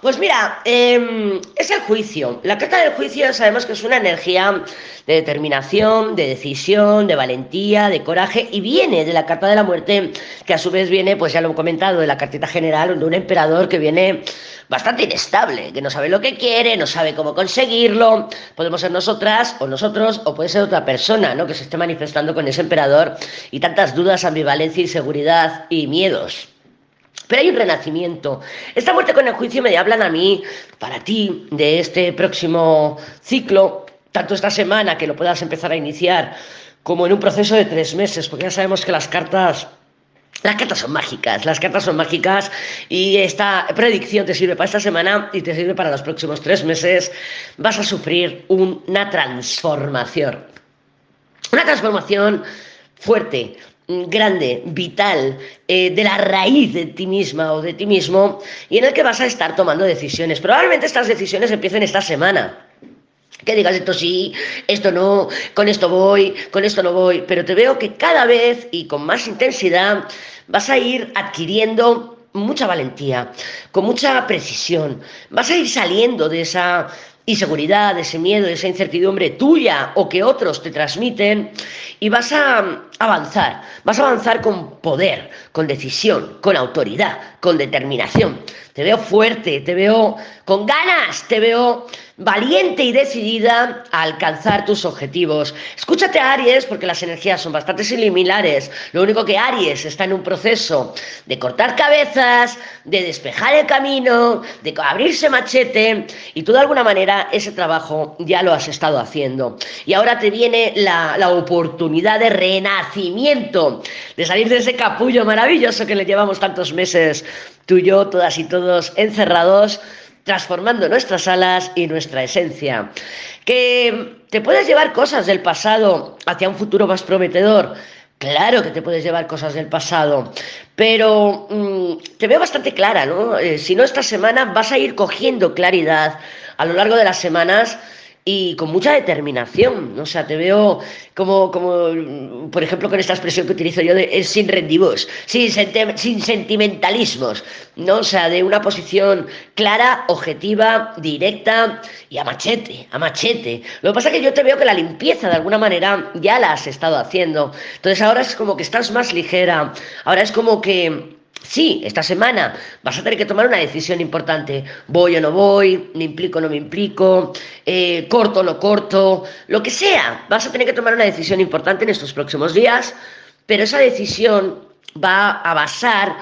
Pues mira, em, es el juicio. La carta del juicio sabemos que es una energía de determinación, de decisión, de valentía, de coraje y viene de la carta de la muerte, que a su vez viene, pues ya lo he comentado, de la cartita general de un emperador que viene bastante inestable, que no sabe lo que quiere, no sabe cómo conseguirlo. Podemos ser nosotras o nosotros o puede ser otra persona, ¿no? Que se esté manifestando con ese emperador y tantas dudas, ambivalencia, inseguridad y miedos. Pero hay un renacimiento. Esta muerte con el juicio me hablan a mí, para ti, de este próximo ciclo, tanto esta semana que lo puedas empezar a iniciar, como en un proceso de tres meses, porque ya sabemos que las cartas las cartas son mágicas, las cartas son mágicas y esta predicción te sirve para esta semana y te sirve para los próximos tres meses. Vas a sufrir una transformación. Una transformación fuerte, grande, vital, eh, de la raíz de ti misma o de ti mismo, y en el que vas a estar tomando decisiones. Probablemente estas decisiones empiecen esta semana. Que digas esto sí, esto no, con esto voy, con esto no voy, pero te veo que cada vez y con más intensidad vas a ir adquiriendo mucha valentía, con mucha precisión, vas a ir saliendo de esa inseguridad, ese miedo, esa incertidumbre tuya o que otros te transmiten y vas a avanzar, vas a avanzar con poder, con decisión, con autoridad, con determinación. Te veo fuerte, te veo con ganas, te veo valiente y decidida a alcanzar tus objetivos. Escúchate a Aries porque las energías son bastante similares. Lo único que Aries está en un proceso de cortar cabezas, de despejar el camino, de abrirse machete y tú de alguna manera ese trabajo ya lo has estado haciendo. Y ahora te viene la, la oportunidad de renacimiento, de salir de ese capullo maravilloso que le llevamos tantos meses tú y yo, todas y todos encerrados transformando nuestras alas y nuestra esencia. Que te puedes llevar cosas del pasado hacia un futuro más prometedor. Claro que te puedes llevar cosas del pasado, pero mm, te veo bastante clara, ¿no? Eh, si no, esta semana vas a ir cogiendo claridad a lo largo de las semanas y con mucha determinación. O sea, te veo como, como por ejemplo, con esta expresión que utilizo yo de sin rendibus, sin, sin sentimentalismos, ¿no? O sea, de una posición clara, objetiva, directa y a machete, a machete. Lo que pasa es que yo te veo que la limpieza de alguna manera ya la has estado haciendo. Entonces ahora es como que estás más ligera, ahora es como que Sí, esta semana vas a tener que tomar una decisión importante. Voy o no voy, me implico o no me implico, eh, corto o no corto, lo que sea. Vas a tener que tomar una decisión importante en estos próximos días, pero esa decisión va a basar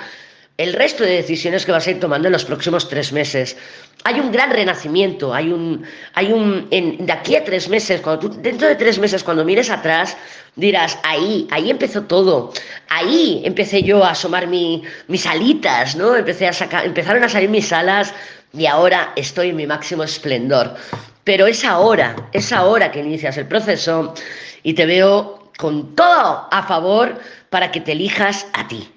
el resto de decisiones que vas a ir tomando en los próximos tres meses. Hay un gran renacimiento, hay un, hay un, en, de aquí a tres meses, cuando tú, dentro de tres meses, cuando mires atrás, dirás, ahí, ahí empezó todo, ahí empecé yo a asomar mi, mis alitas, ¿no? Empecé a sacar, empezaron a salir mis alas y ahora estoy en mi máximo esplendor. Pero es ahora, es ahora que inicias el proceso y te veo con todo a favor para que te elijas a ti.